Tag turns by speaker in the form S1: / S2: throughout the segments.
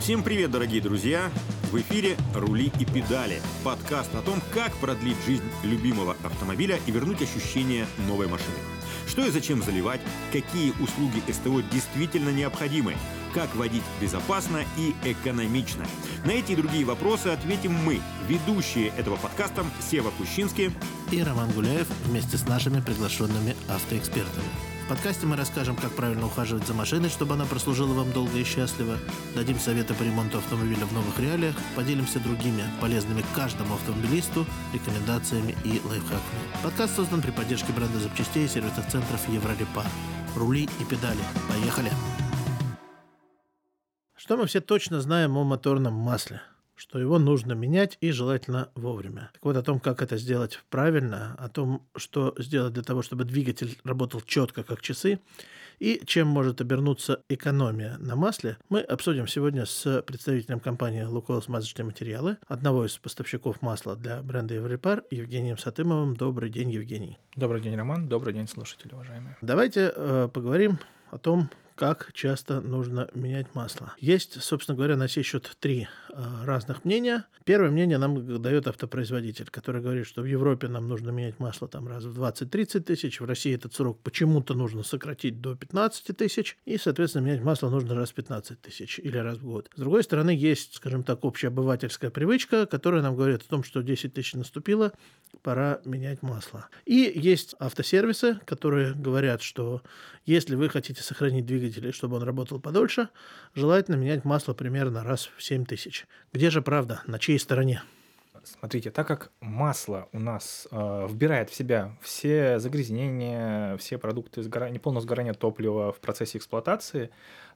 S1: Всем привет, дорогие друзья! В эфире «Рули и педали» – подкаст о том, как продлить жизнь любимого автомобиля и вернуть ощущение новой машины. Что и зачем заливать, какие услуги СТО действительно необходимы, как водить безопасно и экономично. На эти и другие вопросы ответим мы, ведущие этого подкаста Сева Кущинский
S2: и Роман Гуляев вместе с нашими приглашенными автоэкспертами. Подкасте мы расскажем, как правильно ухаживать за машиной, чтобы она прослужила вам долго и счастливо, дадим советы по ремонту автомобиля в новых реалиях, поделимся другими полезными каждому автомобилисту рекомендациями и лайфхаками. Подкаст создан при поддержке бренда запчастей и сервисных центров Еврорепар. Рули и педали. Поехали! Что мы все точно знаем о моторном масле? Что его нужно менять и желательно вовремя. Так вот о том, как это сделать правильно, о том, что сделать для того, чтобы двигатель работал четко, как часы, и чем может обернуться экономия на масле, мы обсудим сегодня с представителем компании «Лукойл смазочные материалы», одного из поставщиков масла для бренда «Еврепар» Евгением Сатымовым. Добрый день, Евгений.
S3: Добрый день, Роман. Добрый день, слушатели, уважаемые.
S2: Давайте э, поговорим о том, как часто нужно менять масло. Есть, собственно говоря, на сей счет три э, разных мнения. Первое мнение нам дает автопроизводитель, который говорит, что в Европе нам нужно менять масло там раз в 20-30 тысяч, в России этот срок почему-то нужно сократить до 15 тысяч, и, соответственно, менять масло нужно раз в 15 тысяч или раз в год. С другой стороны, есть, скажем так, общеобывательская привычка, которая нам говорит о том, что 10 тысяч наступило, пора менять масло. И есть автосервисы, которые говорят, что если вы хотите сохранить двигатель, чтобы он работал подольше, желательно менять масло примерно раз в 7 тысяч. Где же правда? На чьей стороне?
S3: Смотрите, так как масло у нас э, вбирает в себя все загрязнения, все продукты сгорания, неполного сгорания топлива в процессе эксплуатации,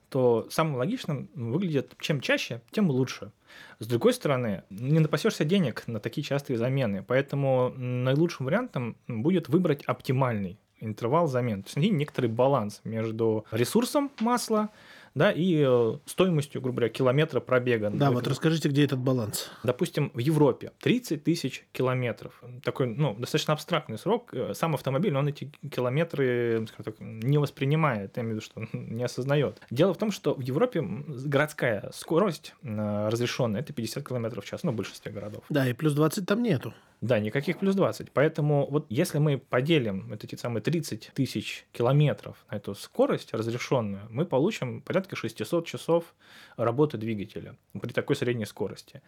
S3: то самым логичным выглядит, чем чаще, тем лучше. С другой стороны, не напасешься денег на такие частые замены, поэтому наилучшим вариантом будет выбрать оптимальный интервал замен. То есть некоторый баланс между ресурсом масла да, и э, стоимостью, грубо говоря, километра пробега.
S2: Да, вот расскажите, где этот баланс?
S3: Допустим, в Европе 30 тысяч километров. Такой, ну, достаточно абстрактный срок. Э, сам автомобиль, он эти километры, скажем так, не воспринимает, я имею в виду, что не осознает. Дело в том, что в Европе городская скорость э, разрешенная – это 50 километров в час, ну, в большинстве городов.
S2: Да, и плюс 20 там нету.
S3: Да, никаких плюс 20. Поэтому вот если мы поделим вот эти самые 30 тысяч километров на эту скорость разрешенную, мы получим порядка 600 часов работы двигателя при такой средней скорости.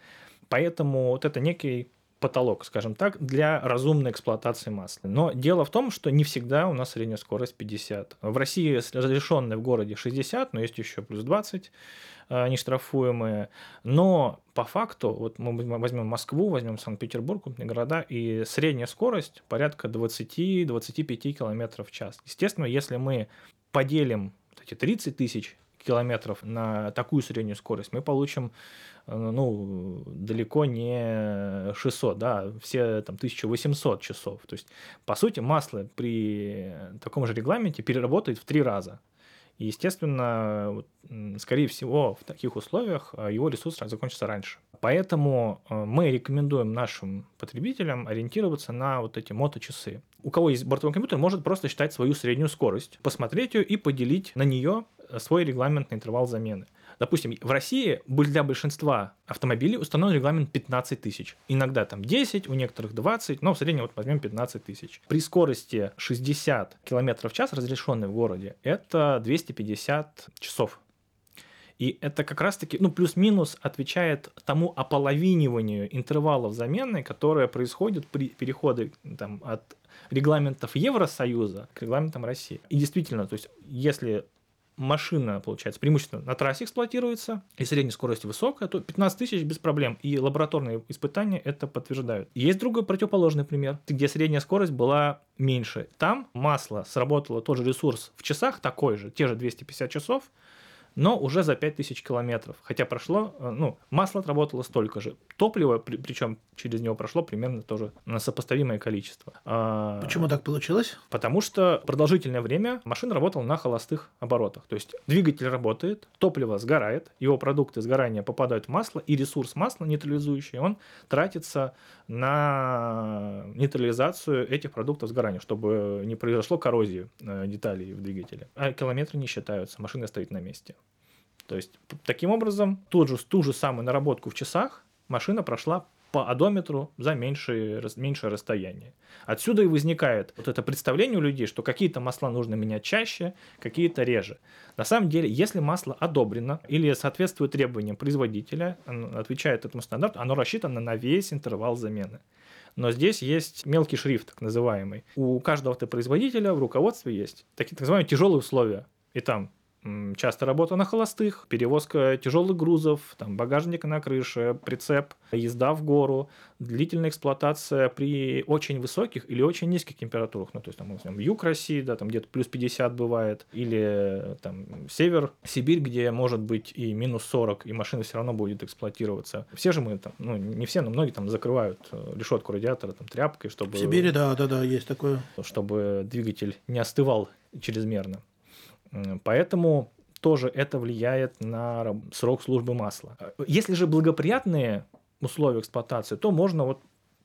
S3: Поэтому вот это некий потолок, скажем так, для разумной эксплуатации масла. Но дело в том, что не всегда у нас средняя скорость 50. В России разрешенная в городе 60, но есть еще плюс 20 э, нештрафуемые. Но по факту, вот мы возьмем Москву, возьмем Санкт-Петербург, крупные города, и средняя скорость порядка 20-25 км в час. Естественно, если мы поделим эти 30 тысяч километров на такую среднюю скорость, мы получим э, ну, далеко не 600, да, все там 1800 часов. То есть, по сути, масло при таком же регламенте переработает в три раза. И, естественно, скорее всего, в таких условиях э, его ресурс закончится раньше. Поэтому э, мы рекомендуем нашим потребителям ориентироваться на вот эти моточасы. У кого есть бортовой компьютер, может просто считать свою среднюю скорость, посмотреть ее и поделить на нее свой регламентный интервал замены. Допустим, в России для большинства автомобилей установлен регламент 15 тысяч. Иногда там 10, у некоторых 20, но в среднем вот возьмем 15 тысяч. При скорости 60 км в час, разрешенной в городе, это 250 часов и это как раз-таки, ну, плюс-минус отвечает тому ополовиниванию интервалов замены, которое происходит при переходе там, от регламентов Евросоюза к регламентам России. И действительно, то есть, если машина, получается, преимущественно на трассе эксплуатируется, и средняя скорость высокая, то 15 тысяч без проблем. И лабораторные испытания это подтверждают. Есть другой противоположный пример, где средняя скорость была меньше. Там масло сработало тот же ресурс в часах, такой же, те же 250 часов, но уже за 5000 километров. Хотя прошло, э, ну, масло отработало столько же. Топливо, причем через него прошло примерно тоже на сопоставимое количество.
S2: А, Почему так получилось?
S3: Потому что продолжительное время машина работала на холостых оборотах. То есть двигатель работает, топливо сгорает, его продукты сгорания попадают в масло, и ресурс масла нейтрализующий, он тратится на нейтрализацию этих продуктов сгорания, чтобы не произошло коррозии э, деталей в двигателе. А километры не считаются, машина стоит на месте. То есть, таким образом, ту же, ту же самую наработку в часах машина прошла по одометру за меньшее, меньшее расстояние. Отсюда и возникает вот это представление у людей, что какие-то масла нужно менять чаще, какие-то реже. На самом деле, если масло одобрено или соответствует требованиям производителя, отвечает этому стандарту, оно рассчитано на весь интервал замены. Но здесь есть мелкий шрифт, так называемый. У каждого автопроизводителя в руководстве есть такие так называемые тяжелые условия. И там часто работа на холостых, перевозка тяжелых грузов, там, багажник на крыше, прицеп, езда в гору, длительная эксплуатация при очень высоких или очень низких температурах. Ну, то есть, там, возьмем юг России, да, там где-то плюс 50 бывает, или там север, Сибирь, где может быть и минус 40, и машина все равно будет эксплуатироваться. Все же мы там, ну, не все, но многие там закрывают э, решетку радиатора там тряпкой, чтобы...
S2: В Сибири, да, да, да, есть такое.
S3: Чтобы двигатель не остывал чрезмерно. Поэтому тоже это влияет на срок службы масла. Если же благоприятные условия эксплуатации, то можно вот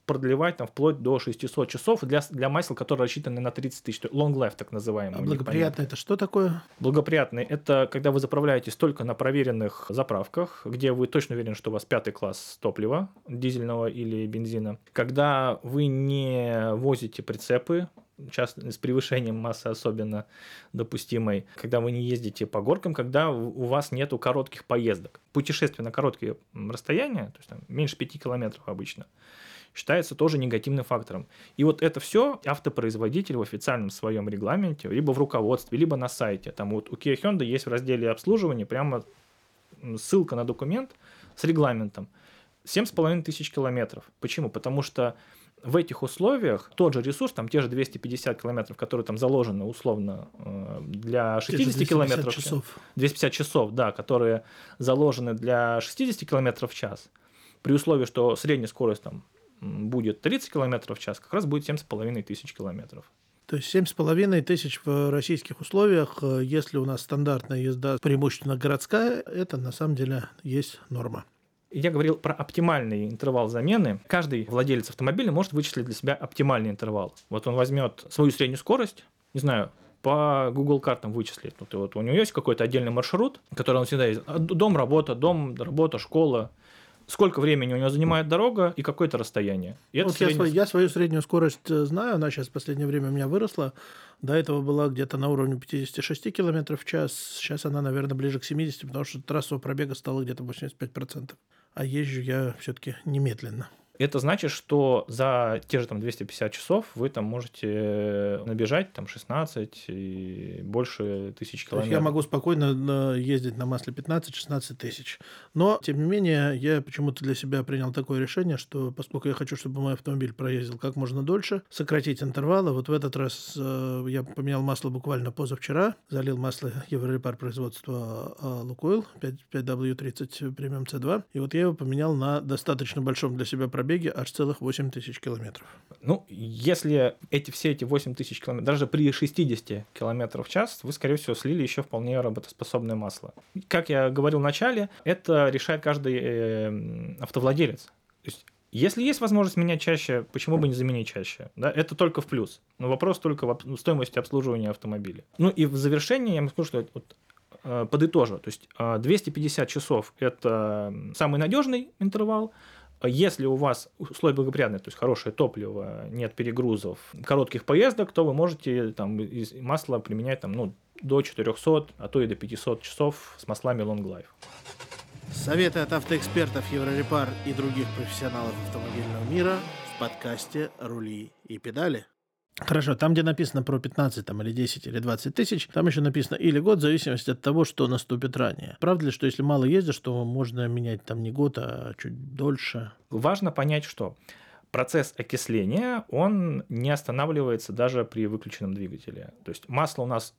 S3: продлевать там вплоть до 600 часов для, для масел, которые рассчитаны на 30 тысяч, long life так называемый.
S2: А благоприятно это что такое?
S3: Благоприятный – это когда вы заправляетесь только на проверенных заправках, где вы точно уверены, что у вас пятый класс топлива, дизельного или бензина. Когда вы не возите прицепы, часто с превышением массы особенно допустимой, когда вы не ездите по горкам, когда у вас нету коротких поездок. Путешествие на короткие расстояния, то есть там, меньше 5 километров обычно, считается тоже негативным фактором. И вот это все автопроизводитель в официальном своем регламенте, либо в руководстве, либо на сайте. Там вот у Kia Hyundai есть в разделе обслуживания прямо ссылка на документ с регламентом. 7,5 тысяч километров. Почему? Потому что в этих условиях тот же ресурс, там те же 250 километров, которые там заложены условно э, для 60 километров.
S2: часов.
S3: 250 часов, да, которые заложены для 60 километров в час, при условии, что средняя скорость там будет 30 километров в час, как раз будет 7,5 тысяч километров.
S2: То есть семь с половиной тысяч в российских условиях, э, если у нас стандартная езда преимущественно городская, это на самом деле есть норма.
S3: Я говорил про оптимальный интервал замены. Каждый владелец автомобиля может вычислить для себя оптимальный интервал. Вот он возьмет свою среднюю скорость, не знаю, по Google картам вычислит. Вот, вот у него есть какой-то отдельный маршрут, который он всегда ездит. Дом, работа, дом, работа, школа. Сколько времени у него занимает дорога и какое-то расстояние. И
S2: вот средняя... я, я свою среднюю скорость э, знаю, она сейчас в последнее время у меня выросла. До этого была где-то на уровне 56 км в час. Сейчас она, наверное, ближе к 70, потому что трассового пробега стало где-то 85% а езжу я все-таки немедленно.
S3: Это значит, что за те же там 250 часов вы там можете набежать там 16 и больше тысяч километров.
S2: Я могу спокойно ездить на масле 15-16 тысяч. Но, тем не менее, я почему-то для себя принял такое решение, что поскольку я хочу, чтобы мой автомобиль проездил как можно дольше, сократить интервалы. Вот в этот раз э, я поменял масло буквально позавчера, залил масло Еврорепар производства э, Лукойл 5W30 премиум C2. И вот я его поменял на достаточно большом для себя пробеге пробеге аж целых 8 тысяч километров.
S3: Ну, если эти, все эти 8 тысяч километров, даже при 60 километров в час, вы, скорее всего, слили еще вполне работоспособное масло. Как я говорил в начале, это решает каждый э, автовладелец. То есть если есть возможность менять чаще, почему бы не заменить чаще? Да, это только в плюс. Но вопрос только в стоимости обслуживания автомобиля. Ну и в завершение я могу сказать, что вот, э, подытожу. То есть 250 э, часов – это самый надежный интервал, если у вас условия благоприятные, то есть хорошее топливо, нет перегрузов, коротких поездок, то вы можете там масло применять там, ну, до 400, а то и до 500 часов с маслами Long Life.
S2: Советы от автоэкспертов Еврорепар и других профессионалов автомобильного мира в подкасте «Рули и педали». Хорошо, там, где написано про 15 там, или 10 или 20 тысяч, там еще написано или год, в зависимости от того, что наступит ранее. Правда ли, что если мало ездишь, то можно менять там не год, а чуть дольше?
S3: Важно понять, что процесс окисления, он не останавливается даже при выключенном двигателе. То есть масло у нас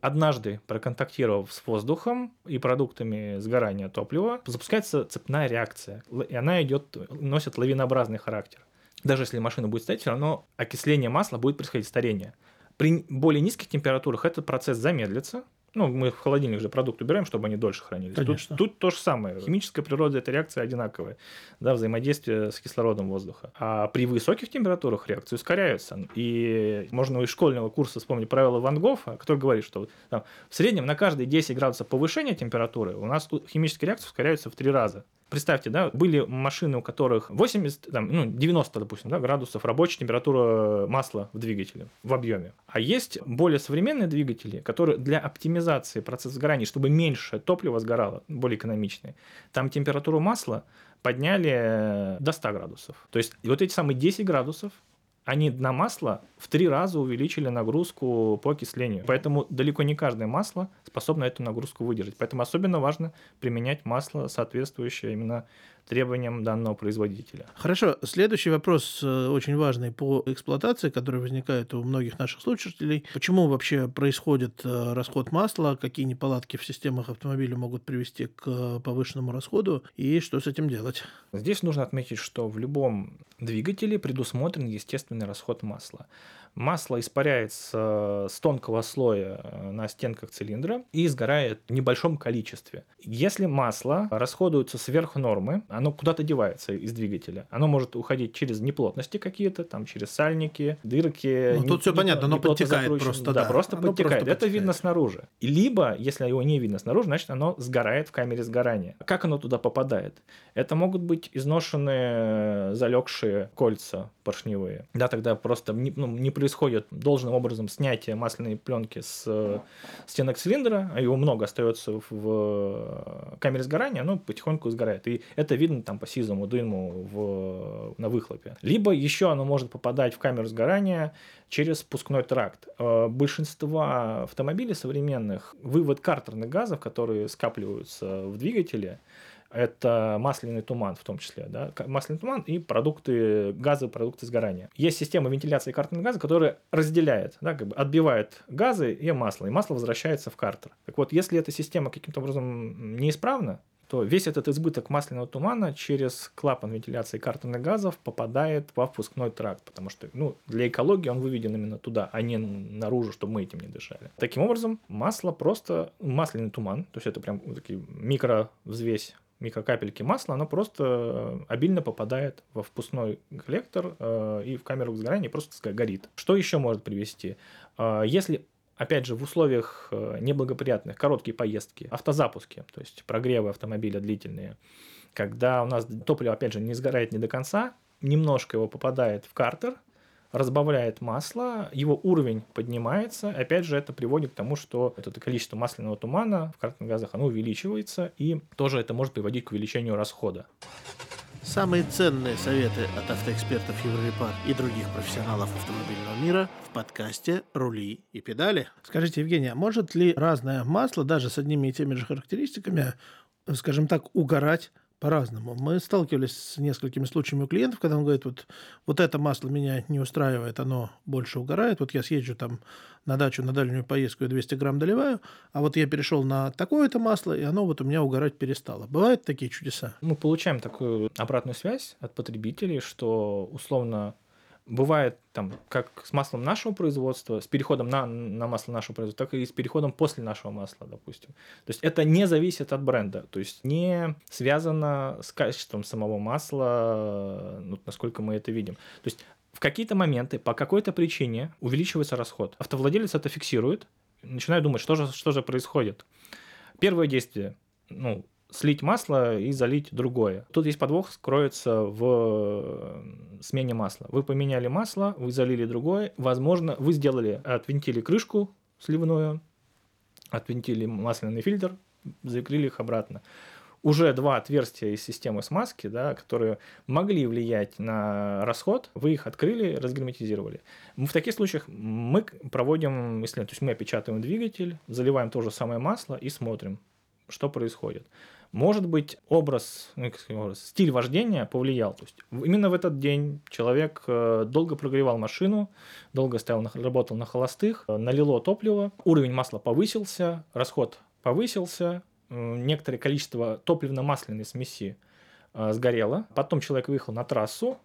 S3: однажды проконтактировав с воздухом и продуктами сгорания топлива, запускается цепная реакция. И она идет, носит лавинообразный характер даже если машина будет стоять, все равно окисление масла будет происходить, старение. При более низких температурах этот процесс замедлится, Ну, мы в холодильник же продукт убираем, чтобы они дольше хранились.
S2: Конечно.
S3: Тут, тут то же самое. Химическая природа этой реакции одинаковая. Да, взаимодействие с кислородом воздуха. А при высоких температурах реакции ускоряются. И можно из школьного курса вспомнить правило Ван Гофа, который говорит, что там, в среднем на каждые 10 градусов повышения температуры у нас химические реакции ускоряются в три раза. Представьте, да, были машины, у которых 80, там, ну, 90, допустим, да, градусов рабочая температура масла в двигателе, в объеме. А есть более современные двигатели, которые для оптимизации процесса сгорания, чтобы меньше топлива сгорало, более экономичные, там температуру масла подняли до 100 градусов. То есть вот эти самые 10 градусов они на масло в три раза увеличили нагрузку по окислению. Поэтому далеко не каждое масло способно эту нагрузку выдержать. Поэтому особенно важно применять масло, соответствующее именно требованиям данного производителя.
S2: Хорошо. Следующий вопрос э, очень важный по эксплуатации, который возникает у многих наших слушателей. Почему вообще происходит э, расход масла, какие неполадки в системах автомобиля могут привести к повышенному расходу и что с этим делать?
S3: Здесь нужно отметить, что в любом двигателе предусмотрен естественный расход масла. Масло испаряется с тонкого слоя э, на стенках цилиндра и сгорает в небольшом количестве. Если масло расходуется сверх нормы, оно куда-то девается из двигателя. Оно может уходить через неплотности какие-то, там через сальники, дырки.
S2: Ну, тут не, все не, понятно, оно подтекает просто. Да,
S3: да просто оно подтекает. Просто Это подтекает. видно снаружи. Либо, если его не видно снаружи, значит оно сгорает в камере сгорания. Как оно туда попадает? Это могут быть изношенные, залегшие кольца поршневые. Да, тогда просто не, ну, не происходит должным образом снятие масляной пленки с э, стенок цилиндра, а его много остается в камере сгорания, оно потихоньку сгорает. И это видно там по сизому дыму в, на выхлопе. Либо еще оно может попадать в камеру сгорания через спускной тракт. Э, большинство автомобилей современных вывод картерных газов, которые скапливаются в двигателе, это масляный туман в том числе, да, масляный туман и продукты, газы, продукты сгорания. Есть система вентиляции картерного газа, которая разделяет, да, как бы отбивает газы и масло, и масло возвращается в картер. Так вот, если эта система каким-то образом неисправна, то весь этот избыток масляного тумана через клапан вентиляции картерных газов попадает во впускной тракт, потому что ну, для экологии он выведен именно туда, а не наружу, чтобы мы этим не дышали. Таким образом, масло просто, масляный туман, то есть это прям такие микровзвесь микрокапельки масла, оно просто э, обильно попадает во впускной коллектор э, и в камеру сгорания просто горит. Что еще может привести? Э, если опять же, в условиях э, неблагоприятных, короткие поездки, автозапуски, то есть прогревы автомобиля длительные, когда у нас топливо, опять же, не сгорает не до конца, немножко его попадает в картер, разбавляет масло, его уровень поднимается. Опять же, это приводит к тому, что это количество масляного тумана в картерных газах оно увеличивается, и тоже это может приводить к увеличению расхода.
S2: Самые ценные советы от автоэкспертов Еврорепар и других профессионалов автомобильного мира в подкасте «Рули и педали». Скажите, Евгения, может ли разное масло, даже с одними и теми же характеристиками, скажем так, угорать по-разному. Мы сталкивались с несколькими случаями у клиентов, когда он говорит, вот, вот это масло меня не устраивает, оно больше угорает. Вот я съезжу там на дачу, на дальнюю поездку и 200 грамм доливаю, а вот я перешел на такое-то масло, и оно вот у меня угорать перестало. Бывают такие чудеса?
S3: Мы получаем такую обратную связь от потребителей, что условно бывает там как с маслом нашего производства, с переходом на, на масло нашего производства, так и с переходом после нашего масла, допустим. То есть это не зависит от бренда, то есть не связано с качеством самого масла, ну, насколько мы это видим. То есть в какие-то моменты по какой-то причине увеличивается расход. Автовладелец это фиксирует, начинает думать, что же, что же происходит. Первое действие, ну, слить масло и залить другое. Тут есть подвох, скроется в смене масла. Вы поменяли масло, вы залили другое. Возможно, вы сделали, отвинтили крышку сливную, отвинтили масляный фильтр, закрыли их обратно. Уже два отверстия из системы смазки, да, которые могли влиять на расход, вы их открыли, разгерметизировали. В таких случаях мы проводим исследование, то есть мы опечатываем двигатель, заливаем то же самое масло и смотрим, что происходит. Может быть, образ, ну, образ, стиль вождения повлиял. То есть именно в этот день человек э, долго прогревал машину, долго стоял, работал на холостых, э, налило топливо, уровень масла повысился, расход повысился, некоторое количество топливно-масляной смеси э, сгорело. Потом человек выехал на трассу,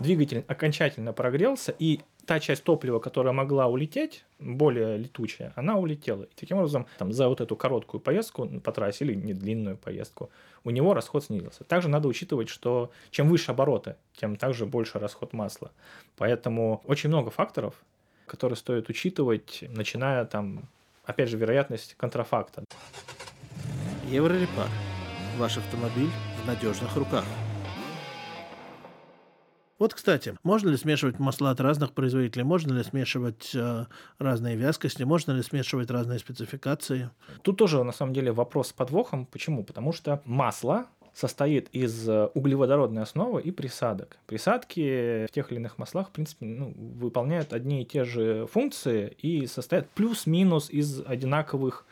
S3: двигатель окончательно прогрелся, и та часть топлива, которая могла улететь, более летучая, она улетела. И таким образом, там, за вот эту короткую поездку по трассе или не длинную поездку, у него расход снизился. Также надо учитывать, что чем выше обороты, тем также больше расход масла. Поэтому очень много факторов, которые стоит учитывать, начиная там, опять же, вероятность контрафакта.
S2: Еврорепар. Ваш автомобиль в надежных руках. Вот, кстати, можно ли смешивать масла от разных производителей? Можно ли смешивать э, разные вязкости? Можно ли смешивать разные спецификации?
S3: Тут тоже, на самом деле, вопрос с подвохом. Почему? Потому что масло состоит из э, углеводородной основы и присадок. Присадки в тех или иных маслах, в принципе, ну, выполняют одни и те же функции и состоят плюс-минус из одинаковых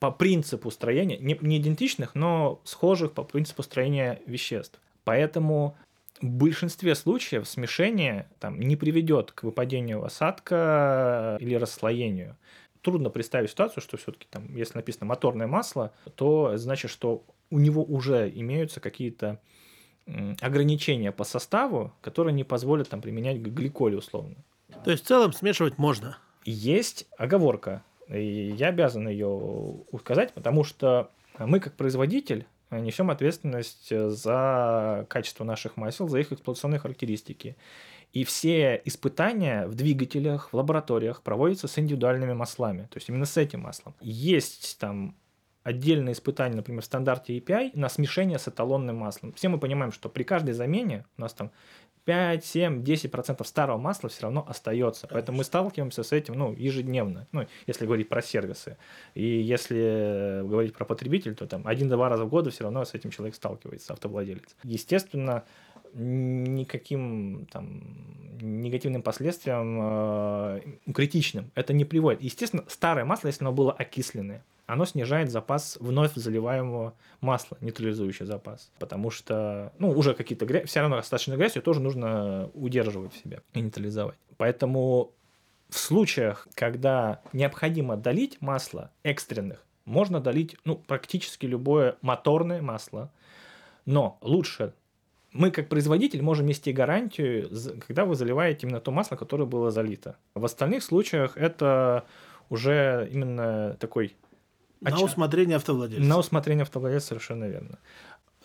S3: по принципу строения, не, не идентичных, но схожих по принципу строения веществ. Поэтому в большинстве случаев смешение там, не приведет к выпадению осадка или расслоению. Трудно представить ситуацию, что все-таки там, если написано моторное масло, то значит, что у него уже имеются какие-то ограничения по составу, которые не позволят там применять гликоль условно.
S2: То есть в целом смешивать можно?
S3: Есть оговорка, и я обязан ее указать, потому что мы как производитель несем ответственность за качество наших масел, за их эксплуатационные характеристики. И все испытания в двигателях, в лабораториях проводятся с индивидуальными маслами, то есть именно с этим маслом. Есть там отдельные испытания, например, в стандарте API на смешение с эталонным маслом. Все мы понимаем, что при каждой замене у нас там 5, 7, 10% старого масла все равно остается. Поэтому мы сталкиваемся с этим ну, ежедневно, ну, если говорить про сервисы. И если говорить про потребителя, то там один-два раза в год все равно с этим человек сталкивается, автовладелец. Естественно, никаким там негативным последствиям э, критичным это не приводит. Естественно, старое масло, если оно было окисленное, оно снижает запас вновь заливаемого масла, нейтрализующий запас. Потому что, ну, уже какие-то грязь, все равно остаточную грязь ее тоже нужно удерживать в себе и нейтрализовать. Поэтому в случаях, когда необходимо долить масло экстренных, можно долить ну, практически любое моторное масло, но лучше мы как производитель можем нести гарантию, когда вы заливаете именно то масло, которое было залито. В остальных случаях это уже именно такой
S2: на усмотрение автовладельца.
S3: На усмотрение автовладельца, совершенно верно.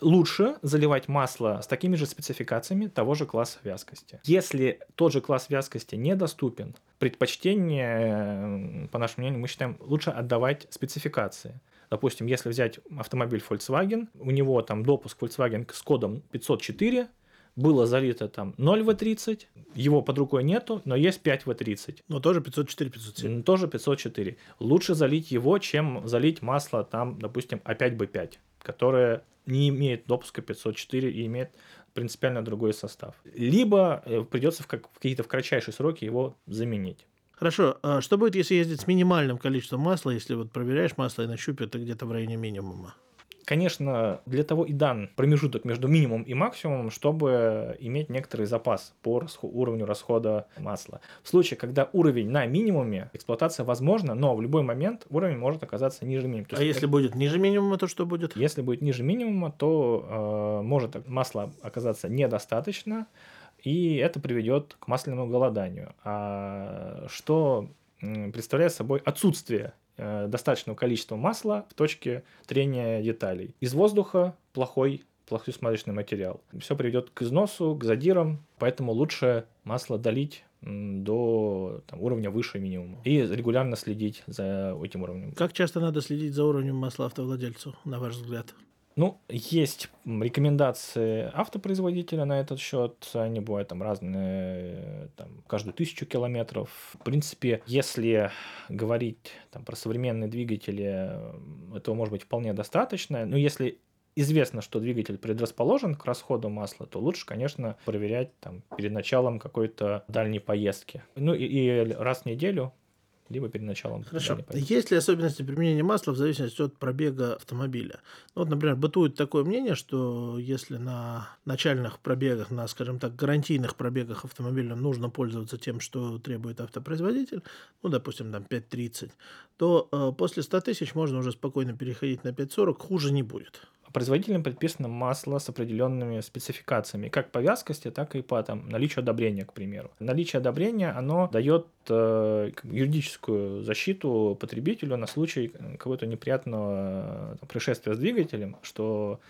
S3: Лучше заливать масло с такими же спецификациями того же класса вязкости. Если тот же класс вязкости недоступен, предпочтение, по нашему мнению, мы считаем, лучше отдавать спецификации. Допустим, если взять автомобиль Volkswagen, у него там допуск Volkswagen с кодом 504, было залито там 0 В30, его под рукой нету, но есть 5 В30.
S2: Но тоже 504, 507.
S3: Тоже 504. Лучше залить его, чем залить масло там, допустим, А5Б5, которое не имеет допуска 504 и имеет принципиально другой состав. Либо э, придется в, как, в какие-то в кратчайшие сроки его заменить.
S2: Хорошо, а что будет, если ездить с минимальным количеством масла, если вот проверяешь масло и на щупе это где-то в районе минимума?
S3: Конечно, для того и дан промежуток между минимумом и максимумом, чтобы иметь некоторый запас по уровню расхода масла. В случае, когда уровень на минимуме, эксплуатация возможна, но в любой момент уровень может оказаться ниже минимума.
S2: а если будет ниже минимума, то что будет?
S3: Если будет ниже минимума, то э, может масло оказаться недостаточно, и это приведет к масляному голоданию. А что представляет собой отсутствие достаточного количества масла в точке трения деталей. Из воздуха плохой плохой смазочный материал. Все приведет к износу, к задирам, поэтому лучше масло долить до там, уровня выше минимума и регулярно следить за этим уровнем.
S2: Как часто надо следить за уровнем масла автовладельцу, на ваш взгляд?
S3: Ну, есть рекомендации автопроизводителя на этот счет. Они бывают там разные, там, каждую тысячу километров. В принципе, если говорить там, про современные двигатели, этого может быть вполне достаточно. Но если известно, что двигатель предрасположен к расходу масла, то лучше, конечно, проверять там, перед началом какой-то дальней поездки. Ну и, и раз в неделю либо перед началом.
S2: Хорошо. Есть ли особенности применения масла в зависимости от пробега автомобиля? Ну, вот, например, бытует такое мнение, что если на начальных пробегах, на, скажем так, гарантийных пробегах автомобиля нужно пользоваться тем, что требует автопроизводитель, ну, допустим, там 5.30, то э, после 100 тысяч можно уже спокойно переходить на 5.40, хуже не будет.
S3: Производителям предписано масло с определенными спецификациями, как по вязкости, так и по там, наличию одобрения, к примеру. Наличие одобрения, оно дает э, юридическую защиту потребителю на случай какого-то неприятного э, происшествия с двигателем, что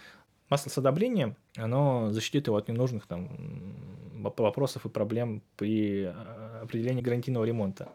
S3: масло с одобрением, оно защитит его от ненужных там вопросов и проблем при э, определении гарантийного ремонта.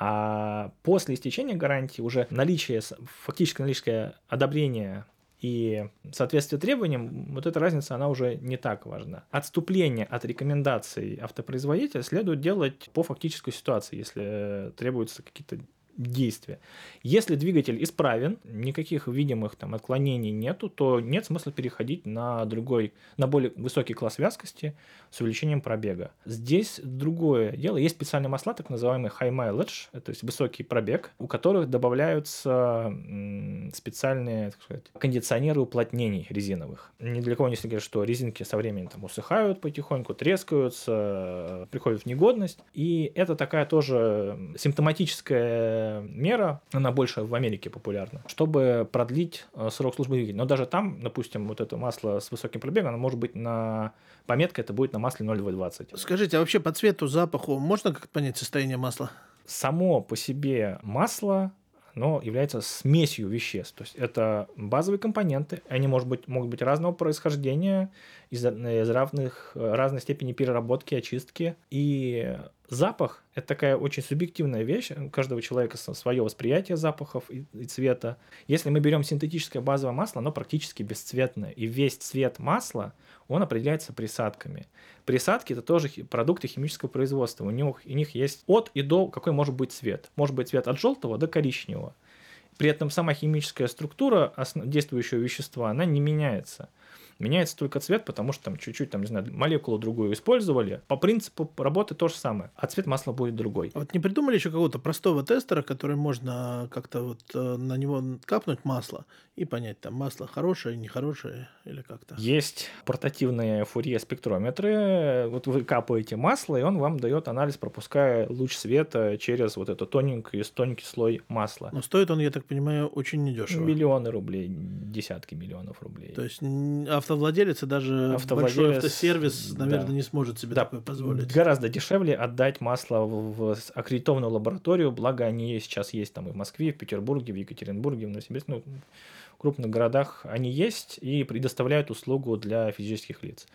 S3: А после истечения гарантии уже наличие, фактически наличие одобрения и соответствие требованиям, вот эта разница, она уже не так важна. Отступление от рекомендаций автопроизводителя следует делать по фактической ситуации, если требуются какие-то действия. Если двигатель исправен, никаких видимых там отклонений нету, то нет смысла переходить на другой, на более высокий класс вязкости с увеличением пробега. Здесь другое дело. Есть специальные масла, так называемые high mileage, то есть высокий пробег, у которых добавляются специальные так сказать, кондиционеры уплотнений резиновых. Ни для кого не секрет, что резинки со временем там усыхают потихоньку, трескаются, приходят в негодность. И это такая тоже симптоматическая мера, она больше в Америке популярна, чтобы продлить э, срок службы двигателя. Но даже там, допустим, вот это масло с высоким пробегом, оно может быть на... Пометка это будет на масле 0,20.
S2: Скажите, а вообще по цвету, запаху можно как-то понять состояние масла?
S3: Само по себе масло оно является смесью веществ. То есть это базовые компоненты, они может быть, могут быть разного происхождения, из, из равных, разной степени переработки, очистки. И запах – это такая очень субъективная вещь. У каждого человека свое восприятие запахов и, и цвета. Если мы берем синтетическое базовое масло, оно практически бесцветное. И весь цвет масла, он определяется присадками. Присадки – это тоже продукты химического производства. У них, у них есть от и до какой может быть цвет. Может быть цвет от желтого до коричневого. При этом сама химическая структура действующего вещества, она не меняется. Меняется только цвет, потому что там чуть-чуть, там, не знаю, молекулу другую использовали. По принципу работы то же самое, а цвет масла будет другой.
S2: Вот не придумали еще какого-то простого тестера, который можно как-то вот э, на него капнуть масло и понять, там масло хорошее, нехорошее или как-то?
S3: Есть портативные фурье спектрометры. Вот вы капаете масло, и он вам дает анализ, пропуская луч света через вот этот тоненький, тоненький слой масла.
S2: Но стоит он, я так понимаю, очень недешево.
S3: Миллионы рублей, десятки миллионов рублей.
S2: То есть автовладелец и даже автовладелец, большой автосервис, наверное, да. не сможет себе да. такое позволить.
S3: Гораздо дешевле отдать масло в, аккредитованную лабораторию, благо они сейчас есть там и в Москве, и в Петербурге, в Екатеринбурге, в Новосибирске, ну, в крупных городах они есть и предоставляют услугу для физических лиц.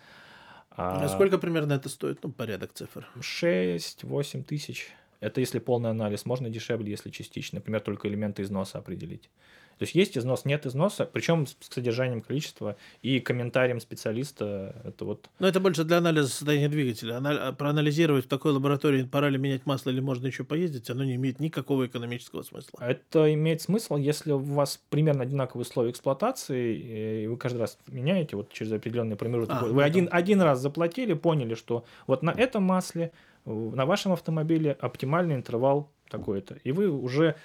S2: А, а сколько примерно это стоит? Ну, порядок цифр.
S3: 6-8 тысяч. Это если полный анализ. Можно дешевле, если частично. Например, только элементы износа определить. То есть есть износ, нет износа, причем с содержанием количества и комментарием специалиста. Это вот...
S2: Но это больше для анализа состояния двигателя. Ана- проанализировать в такой лаборатории, пора ли менять масло или можно еще поездить, оно не имеет никакого экономического смысла.
S3: Это имеет смысл, если у вас примерно одинаковые условия эксплуатации, и вы каждый раз меняете вот через определенный промежуток. А, вы ну, один, один раз заплатили, поняли, что вот на этом масле, на вашем автомобиле оптимальный интервал такой-то. И вы уже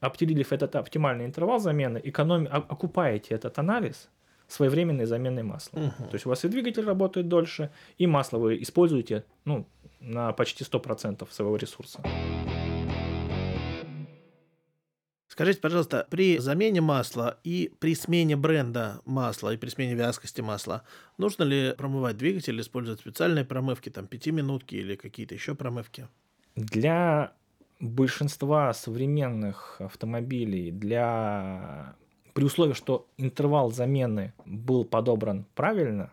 S3: определив этот оптимальный интервал замены, экономи, окупаете этот анализ своевременной заменой масла. Угу. То есть у вас и двигатель работает дольше, и масло вы используете ну, на почти 100% своего ресурса.
S2: Скажите, пожалуйста, при замене масла и при смене бренда масла и при смене вязкости масла, нужно ли промывать двигатель, использовать специальные промывки, там, пятиминутки или какие-то еще промывки?
S3: Для большинства современных автомобилей для при условии, что интервал замены был подобран правильно,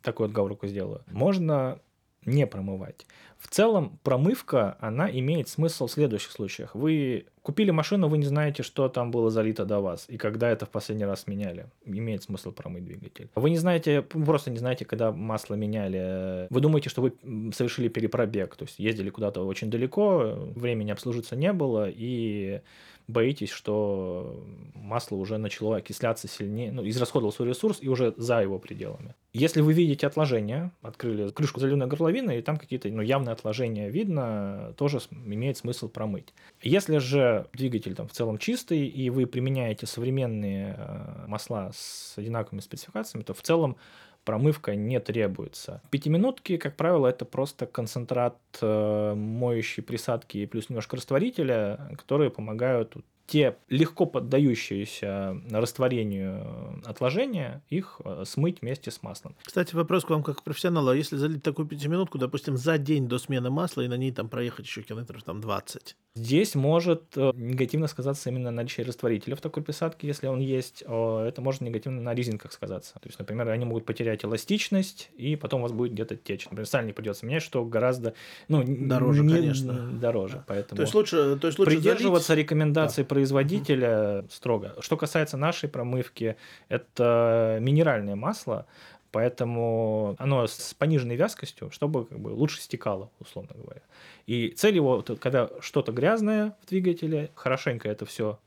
S3: такую отговорку сделаю, можно не промывать. В целом, промывка, она имеет смысл в следующих случаях. Вы купили машину, вы не знаете, что там было залито до вас, и когда это в последний раз меняли. Имеет смысл промыть двигатель. Вы не знаете, просто не знаете, когда масло меняли. Вы думаете, что вы совершили перепробег, то есть ездили куда-то очень далеко, времени обслужиться не было, и боитесь, что масло уже начало окисляться сильнее, ну, израсходовал свой ресурс и уже за его пределами. Если вы видите отложения, открыли крышку заливной горловины, и там какие-то ну, явные отложения видно, тоже имеет смысл промыть. Если же двигатель там в целом чистый, и вы применяете современные э, масла с одинаковыми спецификациями, то в целом промывка не требуется. Пятиминутки, как правило, это просто концентрат э, моющей присадки плюс немножко растворителя, которые помогают те легко поддающиеся растворению отложения, их э, смыть вместе с маслом.
S2: Кстати, вопрос к вам как к профессионалу. А если залить такую пятиминутку, допустим, за день до смены масла и на ней там проехать еще километров там 20?
S3: Здесь может э, негативно сказаться именно наличие растворителя в такой присадке, если он есть. Это может негативно на резинках сказаться. То есть, например, они могут потерять эластичность, и потом у вас будет где-то течь. Например, сальник придется менять, что гораздо ну,
S2: дороже,
S3: не,
S2: конечно.
S3: Дороже. Поэтому
S2: то есть лучше, то есть лучше
S3: придерживаться
S2: залить...
S3: рекомендаций да. Производителя строго. Что касается нашей промывки, это минеральное масло, поэтому оно с пониженной вязкостью, чтобы как бы лучше стекало, условно говоря. И цель его, когда что-то грязное в двигателе, хорошенько это все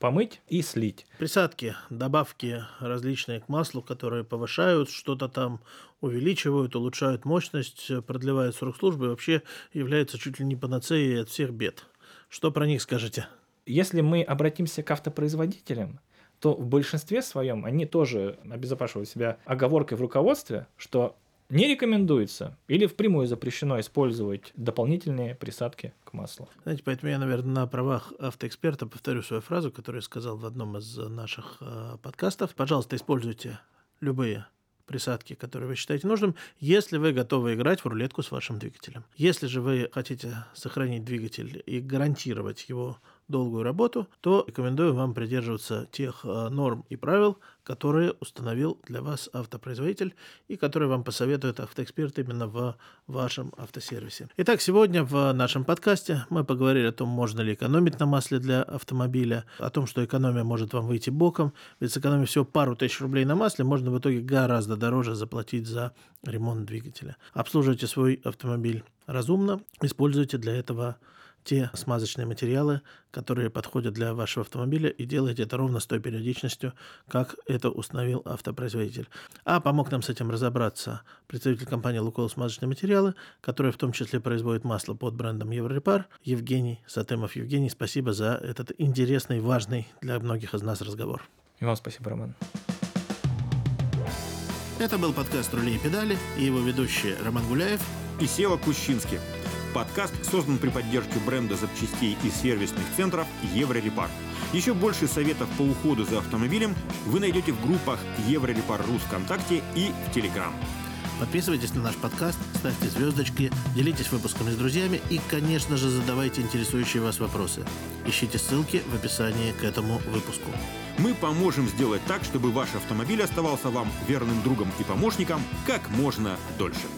S3: помыть и слить.
S2: Присадки, добавки различные к маслу, которые повышают что-то там, увеличивают, улучшают мощность, продлевают срок службы, вообще являются чуть ли не панацеей от всех бед. Что про них скажете?
S3: Если мы обратимся к автопроизводителям, то в большинстве своем они тоже обезопасивают себя оговоркой в руководстве, что не рекомендуется или впрямую запрещено использовать дополнительные присадки к маслу.
S2: Знаете, поэтому я, наверное, на правах автоэксперта повторю свою фразу, которую я сказал в одном из наших э, подкастов. Пожалуйста, используйте любые присадки, которые вы считаете нужным, если вы готовы играть в рулетку с вашим двигателем. Если же вы хотите сохранить двигатель и гарантировать его долгую работу, то рекомендую вам придерживаться тех э, норм и правил, которые установил для вас автопроизводитель и которые вам посоветует автоэксперт именно в вашем автосервисе. Итак, сегодня в нашем подкасте мы поговорили о том, можно ли экономить на масле для автомобиля, о том, что экономия может вам выйти боком, ведь сэкономив всего пару тысяч рублей на масле, можно в итоге гораздо дороже заплатить за ремонт двигателя. Обслуживайте свой автомобиль разумно, используйте для этого те смазочные материалы, которые подходят для вашего автомобиля, и делайте это ровно с той периодичностью, как это установил автопроизводитель. А помог нам с этим разобраться представитель компании «Лукойл смазочные материалы», которая в том числе производит масло под брендом Еврорепар, Евгений Сатымов. Евгений, спасибо за этот интересный, важный для многих из нас разговор.
S3: И вам спасибо, Роман.
S2: Это был подкаст «Рули и педали» и его ведущие Роман Гуляев
S1: и Сева Кущинский. Подкаст создан при поддержке бренда запчастей и сервисных центров Еврорепар. Еще больше советов по уходу за автомобилем вы найдете в группах Еврорепар.ру ВКонтакте и в Телеграм.
S2: Подписывайтесь на наш подкаст, ставьте звездочки, делитесь выпусками с друзьями и, конечно же, задавайте интересующие вас вопросы. Ищите ссылки в описании к этому выпуску.
S1: Мы поможем сделать так, чтобы ваш автомобиль оставался вам верным другом и помощником как можно дольше.